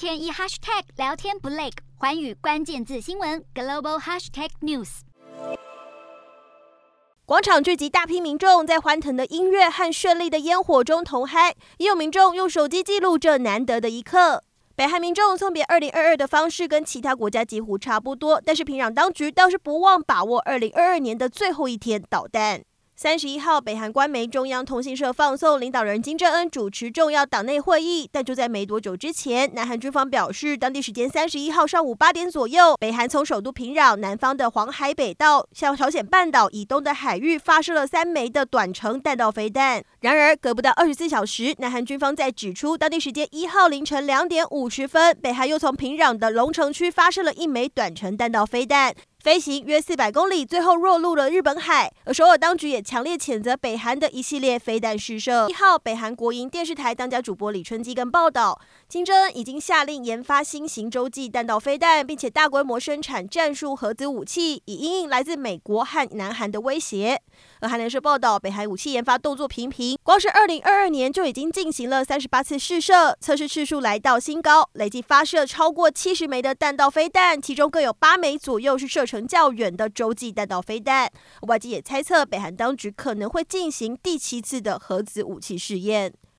天一 hashtag 聊天不累，寰宇关键字新闻 global hashtag news。广场聚集大批民众，在欢腾的音乐和绚丽的烟火中同嗨，也有民众用手机记录这难得的一刻。北韩民众送别二零二二的方式跟其他国家几乎差不多，但是平壤当局倒是不忘把握二零二二年的最后一天导弹。三十一号，北韩官媒中央通信社放送领导人金正恩主持重要党内会议，但就在没多久之前，南韩军方表示，当地时间三十一号上午八点左右，北韩从首都平壤南方的黄海北道向朝鲜半岛以东的海域发射了三枚的短程弹道飞弹。然而，隔不到二十四小时，南韩军方在指出，当地时间一号凌晨两点五十分，北韩又从平壤的龙城区发射了一枚短程弹道飞弹。飞行约四百公里，最后落入了日本海。而首尔当局也强烈谴责北韩的一系列飞弹试射。一号，北韩国营电视台当家主播李春基跟报道，金正恩已经下令研发新型洲际弹道飞弹，并且大规模生产战术核子武器，以应应来自美国和南韩的威胁。而韩联社报道，北韩武器研发动作频频，光是二零二二年就已经进行了三十八次试射，测试次数来到新高，累计发射超过七十枚的弹道飞弹，其中各有八枚左右是射程较远的洲际弹道飞弹。外界也猜测，北韩当局可能会进行第七次的核子武器试验。